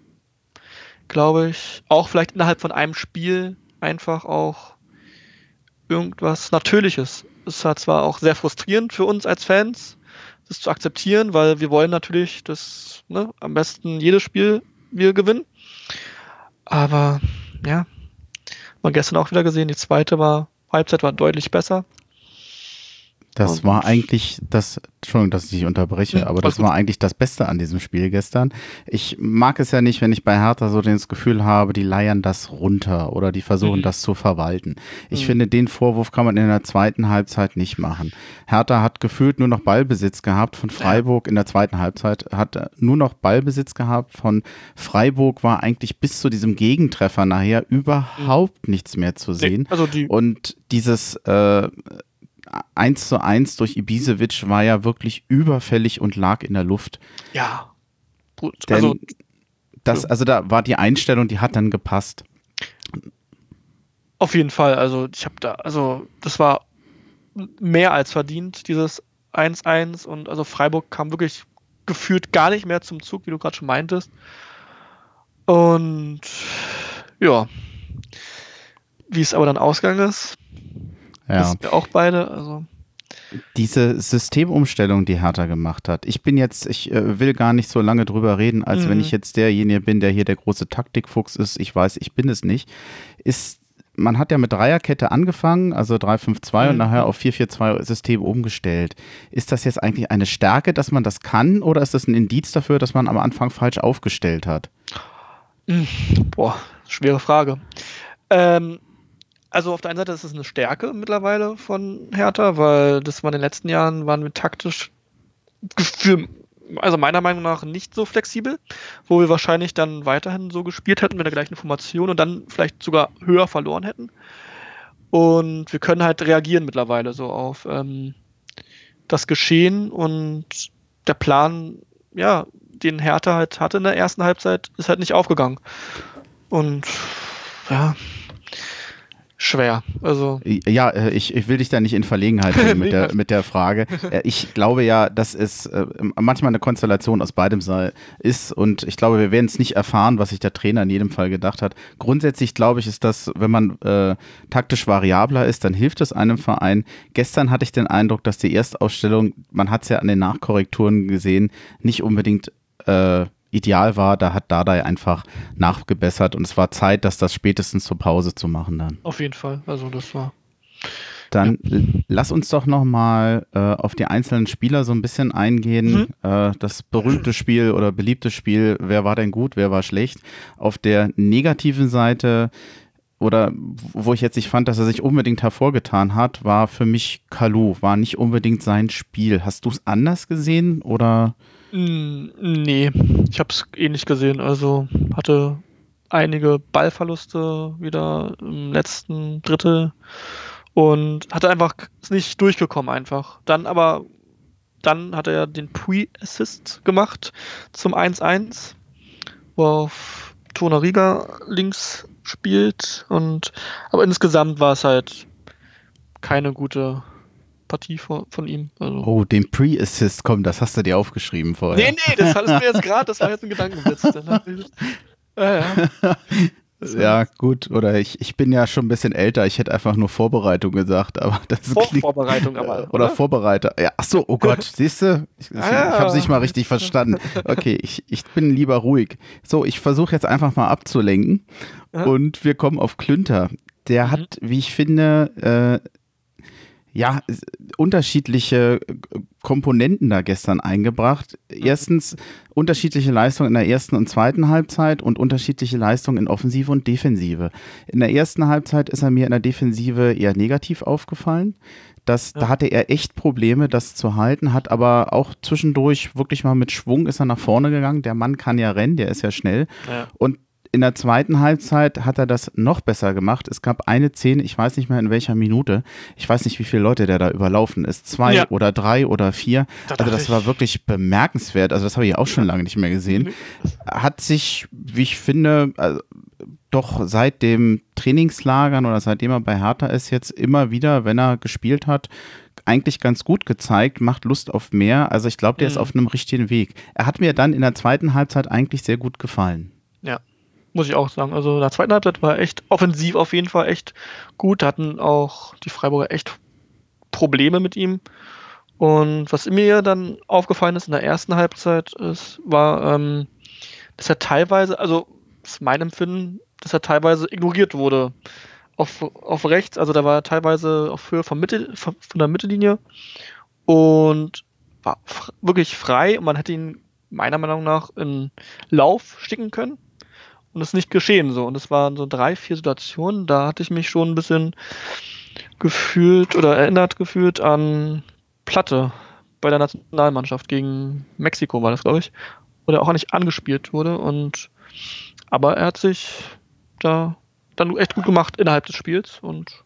glaube ich. Auch vielleicht innerhalb von einem Spiel einfach auch irgendwas Natürliches. Es war zwar auch sehr frustrierend für uns als Fans, das zu akzeptieren, weil wir wollen natürlich, dass ne, am besten jedes Spiel wir gewinnen. Aber ja, man gestern auch wieder gesehen, die zweite war, Halbzeit war deutlich besser. Das war eigentlich das, Entschuldigung, dass ich dich unterbreche, ja, aber das war eigentlich das Beste an diesem Spiel gestern. Ich mag es ja nicht, wenn ich bei Hertha so das Gefühl habe, die leiern das runter oder die versuchen mhm. das zu verwalten. Ich mhm. finde, den Vorwurf kann man in der zweiten Halbzeit nicht machen. Hertha hat gefühlt nur noch Ballbesitz gehabt von Freiburg in der zweiten Halbzeit, hat nur noch Ballbesitz gehabt von Freiburg, war eigentlich bis zu diesem Gegentreffer nachher überhaupt mhm. nichts mehr zu sehen. Also die Und dieses äh, 1 zu 1 durch Ibisevic war ja wirklich überfällig und lag in der Luft. Ja. Gut. Denn also, das, also da war die Einstellung, die hat dann gepasst. Auf jeden Fall. Also ich habe da, also das war mehr als verdient, dieses 1-1 und also Freiburg kam wirklich gefühlt gar nicht mehr zum Zug, wie du gerade schon meintest. Und ja, wie es aber dann ausgegangen ist, ja. Wissen wir auch beide. Also. Diese Systemumstellung, die Hertha gemacht hat. Ich bin jetzt, ich äh, will gar nicht so lange drüber reden, als mhm. wenn ich jetzt derjenige bin, der hier der große Taktikfuchs ist. Ich weiß, ich bin es nicht. Ist man hat ja mit Dreierkette angefangen, also 3-5-2 mhm. und nachher auf 4-4-2-System umgestellt. Ist das jetzt eigentlich eine Stärke, dass man das kann, oder ist das ein Indiz dafür, dass man am Anfang falsch aufgestellt hat? Mhm. Boah, schwere Frage. Ähm, also auf der einen Seite ist es eine Stärke mittlerweile von Hertha, weil das war in den letzten Jahren, waren wir taktisch für, also meiner Meinung nach nicht so flexibel, wo wir wahrscheinlich dann weiterhin so gespielt hätten mit der gleichen Formation und dann vielleicht sogar höher verloren hätten. Und wir können halt reagieren mittlerweile so auf ähm, das Geschehen und der Plan, ja, den Hertha halt hatte in der ersten Halbzeit, ist halt nicht aufgegangen. Und ja, schwer. Also ja, äh, ich, ich will dich da nicht in Verlegenheit bringen mit, *laughs* der, mit der Frage. Äh, ich glaube ja, dass es äh, manchmal eine Konstellation aus beidem ist und ich glaube, wir werden es nicht erfahren, was sich der Trainer in jedem Fall gedacht hat. Grundsätzlich glaube ich, ist das, wenn man äh, taktisch variabler ist, dann hilft es einem Verein. Gestern hatte ich den Eindruck, dass die Erstausstellung, man hat es ja an den Nachkorrekturen gesehen, nicht unbedingt äh, ideal war, da hat Dardai einfach nachgebessert und es war Zeit, dass das spätestens zur Pause zu machen dann. Auf jeden Fall, also das war. Dann ja. lass uns doch nochmal äh, auf die einzelnen Spieler so ein bisschen eingehen. Mhm. Äh, das berühmte Spiel oder beliebte Spiel, wer war denn gut, wer war schlecht? Auf der negativen Seite oder wo ich jetzt nicht fand, dass er sich unbedingt hervorgetan hat, war für mich Kalu, war nicht unbedingt sein Spiel. Hast du es anders gesehen oder? Nee, ich habe es ähnlich gesehen. Also hatte einige Ballverluste wieder im letzten Drittel und hatte einfach nicht durchgekommen einfach. Dann aber dann hat er den Pre-Assist gemacht zum 1-1, wo auf Tonariga links spielt und aber insgesamt war es halt keine gute Partie von, von ihm. Also. Oh, den Pre-Assist, komm, das hast du dir aufgeschrieben vorher. Nee, nee, das hattest du jetzt gerade, das war jetzt ein Gedankenwitz. *laughs* ja, ja. ja, gut, oder ich, ich bin ja schon ein bisschen älter, ich hätte einfach nur Vorbereitung gesagt, aber das Vor klingt, Vorbereitung aber. Oder, oder Vorbereiter. Ja, ach so, oh Gott, *laughs* siehst du? Ich, ich, ah, ich habe es nicht mal richtig verstanden. Okay, ich, ich bin lieber ruhig. So, ich versuche jetzt einfach mal abzulenken und wir kommen auf Klünter. Der mhm. hat, wie ich finde, äh, ja, unterschiedliche äh, Komponenten da gestern eingebracht. Erstens unterschiedliche Leistungen in der ersten und zweiten Halbzeit und unterschiedliche Leistungen in Offensive und Defensive. In der ersten Halbzeit ist er mir in der Defensive eher negativ aufgefallen. Das, ja. Da hatte er echt Probleme, das zu halten, hat aber auch zwischendurch wirklich mal mit Schwung ist er nach vorne gegangen. Der Mann kann ja rennen, der ist ja schnell. Ja. Und in der zweiten Halbzeit hat er das noch besser gemacht. Es gab eine Szene, ich weiß nicht mehr in welcher Minute. Ich weiß nicht, wie viele Leute der da überlaufen ist. Zwei ja. oder drei oder vier. Das also das war wirklich bemerkenswert. Also das habe ich auch schon lange nicht mehr gesehen. Hat sich, wie ich finde, also doch seit dem Trainingslagern oder seitdem er bei Hertha ist, jetzt immer wieder, wenn er gespielt hat, eigentlich ganz gut gezeigt, macht Lust auf mehr. Also ich glaube, der mhm. ist auf einem richtigen Weg. Er hat mir dann in der zweiten Halbzeit eigentlich sehr gut gefallen. Ja, muss ich auch sagen. Also in der zweiten Halbzeit war echt offensiv auf jeden Fall echt gut. Da hatten auch die Freiburger echt Probleme mit ihm. Und was mir dann aufgefallen ist in der ersten Halbzeit, ist, war, ähm, dass er teilweise, also ist mein Empfinden, dass er teilweise ignoriert wurde. Auf, auf rechts, also da war er teilweise auf Höhe von, Mitte, von der Mittellinie und war wirklich frei und man hätte ihn meiner Meinung nach in Lauf sticken können und es ist nicht geschehen so. Und es waren so drei, vier Situationen, da hatte ich mich schon ein bisschen gefühlt oder erinnert gefühlt an Platte bei der Nationalmannschaft gegen Mexiko war das, glaube ich. Oder auch nicht angespielt wurde. Und aber er hat sich da dann echt gut gemacht innerhalb des Spiels und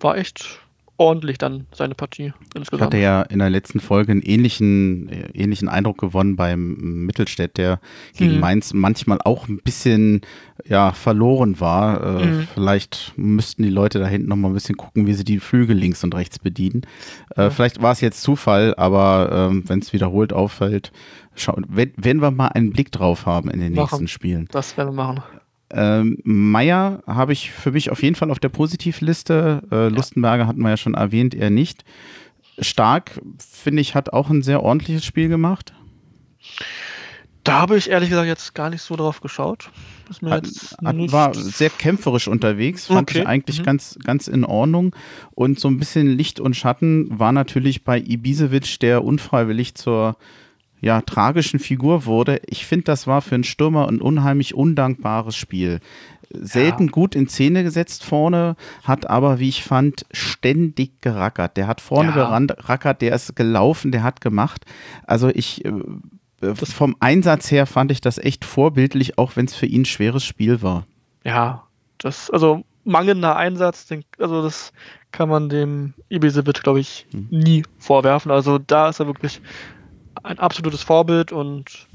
war echt ordentlich dann seine Partie insgesamt. Ich hatte ja in der letzten Folge einen ähnlichen, äh, ähnlichen Eindruck gewonnen beim Mittelstädt, der gegen mhm. Mainz manchmal auch ein bisschen ja, verloren war. Äh, mhm. Vielleicht müssten die Leute da hinten noch mal ein bisschen gucken, wie sie die Flügel links und rechts bedienen. Äh, ja. Vielleicht war es jetzt Zufall, aber ähm, wenn es wiederholt auffällt, schau, wenn, wenn wir mal einen Blick drauf haben in den machen. nächsten Spielen. Das werden wir machen. Ähm, Meier habe ich für mich auf jeden Fall auf der Positivliste. Äh, Lustenberger hatten wir ja schon erwähnt, er nicht. Stark, finde ich, hat auch ein sehr ordentliches Spiel gemacht. Da habe ich ehrlich gesagt jetzt gar nicht so drauf geschaut. Hat, hat, war sehr kämpferisch unterwegs, fand okay. ich eigentlich mhm. ganz, ganz in Ordnung. Und so ein bisschen Licht und Schatten war natürlich bei Ibisevic, der unfreiwillig zur ja, tragischen Figur wurde. Ich finde, das war für einen Stürmer ein unheimlich undankbares Spiel. Selten ja. gut in Szene gesetzt vorne, hat aber, wie ich fand, ständig gerackert. Der hat vorne ja. gerackert, der ist gelaufen, der hat gemacht. Also ich, äh, das vom Einsatz her fand ich das echt vorbildlich, auch wenn es für ihn ein schweres Spiel war. Ja, das, also mangelnder Einsatz, den, also das kann man dem Ibisevic, glaube ich, hm. nie vorwerfen. Also da ist er wirklich ein absolutes Vorbild und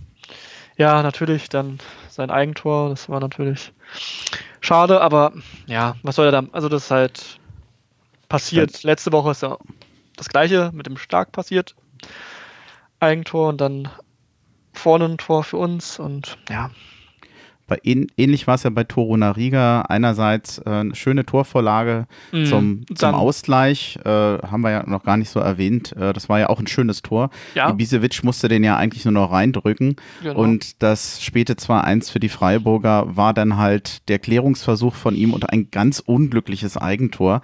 ja, natürlich dann sein Eigentor, das war natürlich schade, aber ja, was soll er da, also das ist halt passiert. Letzte Woche ist ja das gleiche mit dem Stark passiert. Eigentor und dann vorne ein Tor für uns und ja, bei, ähnlich war es ja bei Torunariga. Einerseits äh, eine schöne Torvorlage mm, zum, zum Ausgleich, äh, haben wir ja noch gar nicht so erwähnt. Äh, das war ja auch ein schönes Tor. Ja. Ibisevic musste den ja eigentlich nur noch reindrücken. Genau. Und das späte 2-1 für die Freiburger war dann halt der Klärungsversuch von ihm und ein ganz unglückliches Eigentor.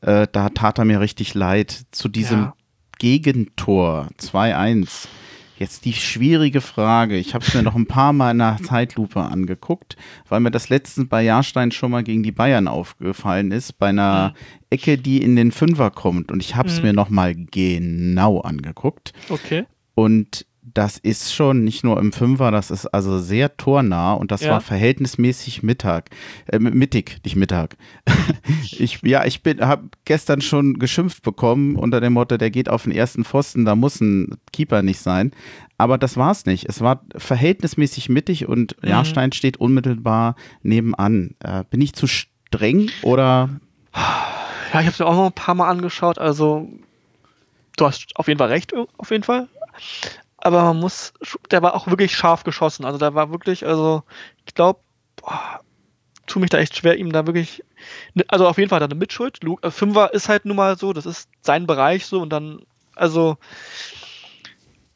Äh, da tat er mir richtig leid. Zu diesem ja. Gegentor 2-1 Jetzt die schwierige Frage. Ich habe es mir noch ein paar Mal in der Zeitlupe angeguckt, weil mir das letztens bei Jahrstein schon mal gegen die Bayern aufgefallen ist, bei einer mhm. Ecke, die in den Fünfer kommt. Und ich habe es mhm. mir noch mal genau angeguckt. Okay. Und das ist schon nicht nur im Fünfer, das ist also sehr tornah und das ja. war verhältnismäßig Mittag, äh, mittig, nicht Mittag. *laughs* ich, ja, ich bin, habe gestern schon geschimpft bekommen unter dem Motto, der geht auf den ersten Pfosten, da muss ein Keeper nicht sein. Aber das war es nicht. Es war verhältnismäßig mittig und mhm. Jahrstein steht unmittelbar nebenan. Äh, bin ich zu streng oder? Ja, ich habe es mir auch noch ein paar Mal angeschaut. Also du hast auf jeden Fall recht, auf jeden Fall aber man muss, der war auch wirklich scharf geschossen. Also der war wirklich, also ich glaube, tue mich da echt schwer, ihm da wirklich, ne, also auf jeden Fall er eine Mitschuld. Äh, Fünfer ist halt nun mal so, das ist sein Bereich so und dann, also,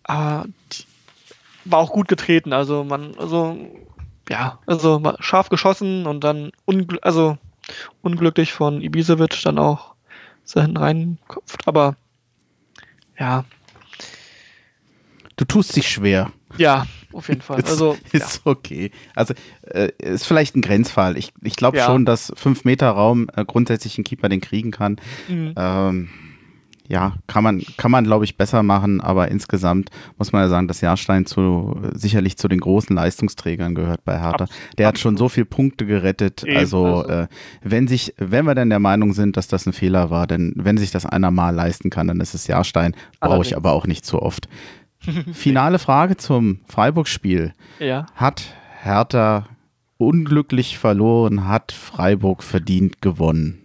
die, war auch gut getreten. Also man, also ja, also scharf geschossen und dann ungl also unglücklich von Ibisevic dann auch so hinten reinkopft. Aber ja, du tust dich schwer. Ja, auf jeden Fall. Also, *laughs* ist ja. okay. Also äh, ist vielleicht ein Grenzfall. Ich, ich glaube ja. schon, dass 5 Meter Raum äh, grundsätzlich ein Keeper den kriegen kann. Mhm. Ähm, ja, kann man, kann man glaube ich besser machen, aber insgesamt muss man ja sagen, dass Jahrstein zu, sicherlich zu den großen Leistungsträgern gehört bei Hertha. Der hat schon so viele Punkte gerettet. Eben, also, also. Äh, wenn sich, wenn wir denn der Meinung sind, dass das ein Fehler war, denn wenn sich das einer mal leisten kann, dann ist es Jahrstein. Brauche ich aber auch nicht so oft. Finale Frage zum Freiburg-Spiel. Ja. Hat Hertha unglücklich verloren, hat Freiburg verdient gewonnen?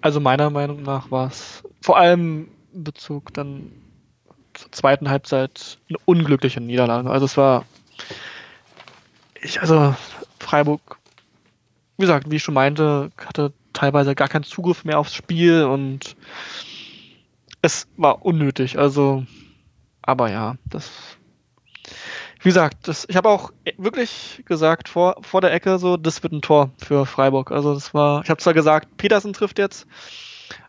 Also meiner Meinung nach war es vor allem in Bezug dann zur zweiten Halbzeit eine unglückliche Niederlage. Also es war ich, also Freiburg, wie gesagt, wie ich schon meinte, hatte teilweise gar keinen Zugriff mehr aufs Spiel und es war unnötig. Also aber ja, das. Wie gesagt, das, ich habe auch wirklich gesagt vor, vor der Ecke so, das wird ein Tor für Freiburg. Also das war, ich habe zwar gesagt, Petersen trifft jetzt,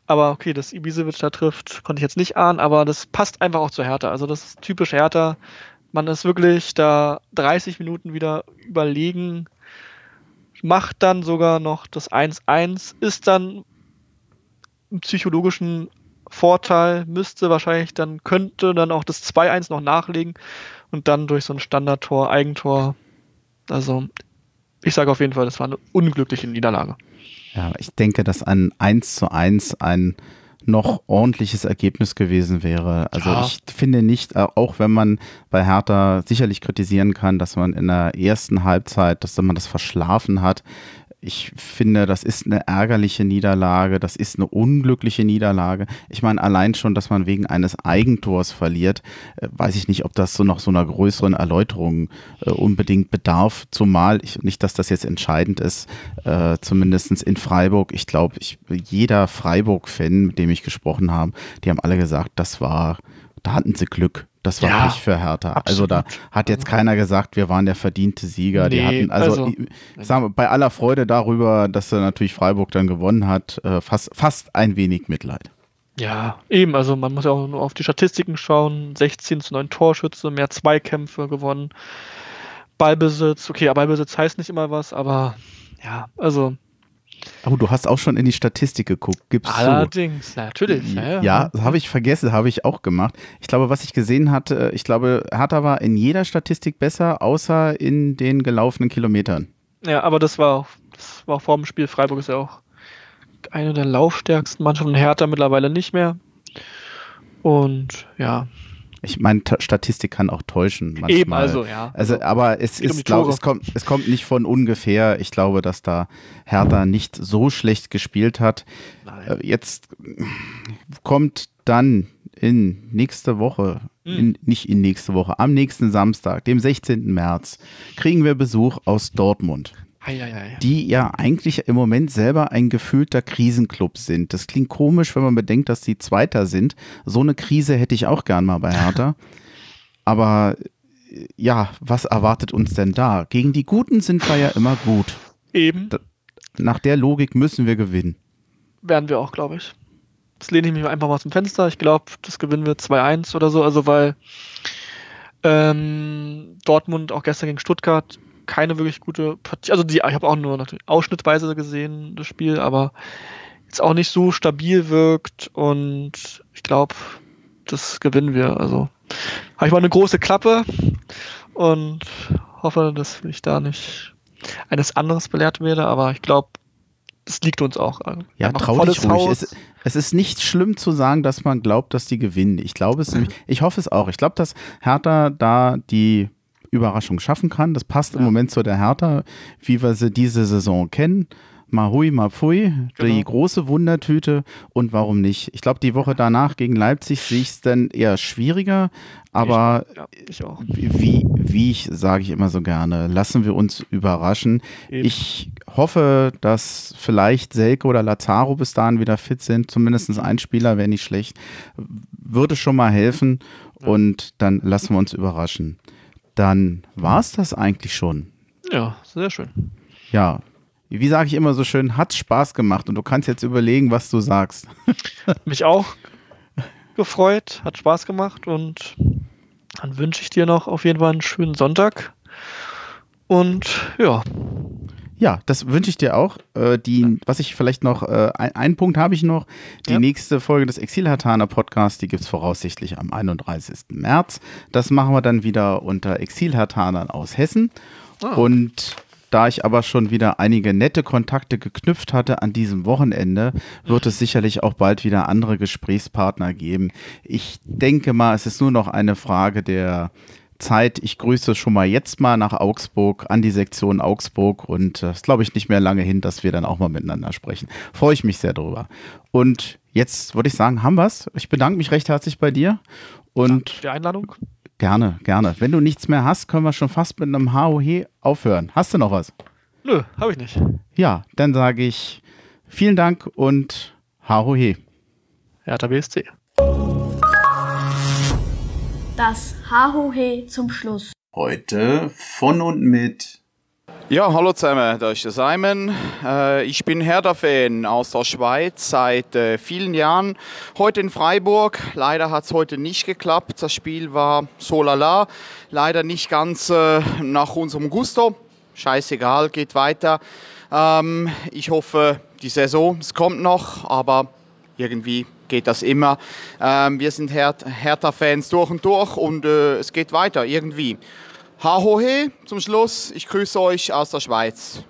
aber okay, dass Ibisevic da trifft, konnte ich jetzt nicht ahnen, aber das passt einfach auch zu Hertha. Also das ist typisch Hertha. Man ist wirklich da 30 Minuten wieder überlegen, macht dann sogar noch das 1-1, ist dann im psychologischen Vorteil, müsste wahrscheinlich dann, könnte dann auch das 2-1 noch nachlegen und dann durch so ein Standardtor, Eigentor. Also, ich sage auf jeden Fall, das war eine unglückliche Niederlage. Ja, ich denke, dass ein 1 zu 1 ein noch ordentliches Ergebnis gewesen wäre. Also ja. ich finde nicht, äh, auch wenn man bei Hertha sicherlich kritisieren kann, dass man in der ersten Halbzeit, dass man das verschlafen hat, ich finde, das ist eine ärgerliche Niederlage, das ist eine unglückliche Niederlage. Ich meine, allein schon, dass man wegen eines Eigentors verliert, äh, weiß ich nicht, ob das so noch so einer größeren Erläuterung äh, unbedingt bedarf. Zumal, ich, nicht, dass das jetzt entscheidend ist, äh, zumindest in Freiburg. Ich glaube, jeder Freiburg-Fan, mit dem ich gesprochen habe, die haben alle gesagt, das war, da hatten sie Glück. Das war ja, nicht für Hertha. Absolut. Also da hat jetzt keiner gesagt, wir waren der verdiente Sieger. Nee, die hatten, also, also mal, bei aller Freude darüber, dass er natürlich Freiburg dann gewonnen hat, äh, fast, fast ein wenig Mitleid. Ja, eben, also man muss ja auch nur auf die Statistiken schauen. 16 zu 9 Torschütze, mehr Zweikämpfe gewonnen. Ballbesitz, okay, Ballbesitz heißt nicht immer was, aber ja, also. Oh, du hast auch schon in die Statistik geguckt, gibst Allerdings, natürlich. Ja, ja, ja habe ich vergessen, habe ich auch gemacht. Ich glaube, was ich gesehen hatte, ich glaube, Hertha war in jeder Statistik besser, außer in den gelaufenen Kilometern. Ja, aber das war auch, das war vor dem Spiel. Freiburg ist ja auch eine der laufstärksten Mannschaften. Hertha mittlerweile nicht mehr. Und ja. Ich meine, Statistik kann auch täuschen. Manchmal. Eben, also, ja. Also, aber es ist, glaube es kommt, es kommt nicht von ungefähr. Ich glaube, dass da Hertha nicht so schlecht gespielt hat. Nein. Äh, jetzt kommt dann in nächste Woche, hm. in, nicht in nächste Woche, am nächsten Samstag, dem 16. März, kriegen wir Besuch aus Dortmund die ja eigentlich im Moment selber ein gefühlter Krisenclub sind. Das klingt komisch, wenn man bedenkt, dass die Zweiter sind. So eine Krise hätte ich auch gern mal bei *laughs* Hertha. Aber ja, was erwartet uns denn da? Gegen die Guten sind wir ja immer gut. Eben. nach der Logik müssen wir gewinnen. Werden wir auch, glaube ich. Das lehne ich mich einfach mal aus dem Fenster. Ich glaube, das gewinnen wir 2-1 oder so. Also, weil ähm, Dortmund auch gestern gegen Stuttgart keine wirklich gute Partie. Also die, ich habe auch nur natürlich ausschnittweise gesehen, das Spiel, aber jetzt auch nicht so stabil wirkt und ich glaube, das gewinnen wir. Also habe ich mal eine große Klappe und hoffe, dass ich da nicht eines anderes belehrt werde, aber ich glaube, es liegt uns auch. Ja, trau dich ruhig. Es, es, ist nicht schlimm zu sagen, dass man glaubt, dass die gewinnen. Ich glaube es nämlich, ich hoffe es auch. Ich glaube, dass Hertha da die Überraschung schaffen kann. Das passt ja. im Moment zu der Hertha, wie wir sie diese Saison kennen. Mahui, Mapfui, genau. die große Wundertüte und warum nicht? Ich glaube, die Woche danach gegen Leipzig sehe ich es dann eher schwieriger, aber ich, ja, ich wie, wie ich sage ich immer so gerne, lassen wir uns überraschen. Eben. Ich hoffe, dass vielleicht Selke oder Lazaro bis dahin wieder fit sind. Zumindest ein Spieler wäre nicht schlecht. Würde schon mal helfen ja. und dann lassen wir uns überraschen dann war es das eigentlich schon. Ja, sehr schön. Ja, wie sage ich immer so schön, hat Spaß gemacht und du kannst jetzt überlegen, was du sagst. *laughs* Mich auch gefreut, hat Spaß gemacht und dann wünsche ich dir noch auf jeden Fall einen schönen Sonntag. Und ja. Ja, das wünsche ich dir auch. Äh, die, was ich vielleicht noch, äh, ein, einen Punkt habe ich noch. Die ja. nächste Folge des Exilhartaner Podcasts, die gibt es voraussichtlich am 31. März. Das machen wir dann wieder unter Exilhartanern aus Hessen. Oh. Und da ich aber schon wieder einige nette Kontakte geknüpft hatte an diesem Wochenende, wird es sicherlich auch bald wieder andere Gesprächspartner geben. Ich denke mal, es ist nur noch eine Frage der Zeit. Ich grüße schon mal jetzt mal nach Augsburg, an die Sektion Augsburg und es äh, ist, glaube ich, nicht mehr lange hin, dass wir dann auch mal miteinander sprechen. Freue ich mich sehr drüber. Und jetzt würde ich sagen, haben wir es. Ich bedanke mich recht herzlich bei dir und Danke für die Einladung. Gerne, gerne. Wenn du nichts mehr hast, können wir schon fast mit einem HOH aufhören. Hast du noch was? Nö, habe ich nicht. Ja, dann sage ich vielen Dank und HOH. Hertha BSC. Das Hahohe zum Schluss. Heute von und mit. Ja, hallo zusammen, da ist der Simon. Äh, ich bin Hertha-Fan aus der Schweiz seit äh, vielen Jahren. Heute in Freiburg. Leider hat es heute nicht geklappt. Das Spiel war so lala. Leider nicht ganz äh, nach unserem Gusto. Scheißegal, geht weiter. Ähm, ich hoffe, die Saison, es kommt noch, aber irgendwie geht das immer. Ähm, wir sind Her Hertha-Fans durch und durch und äh, es geht weiter irgendwie. Hahohe zum Schluss. Ich grüße euch aus der Schweiz.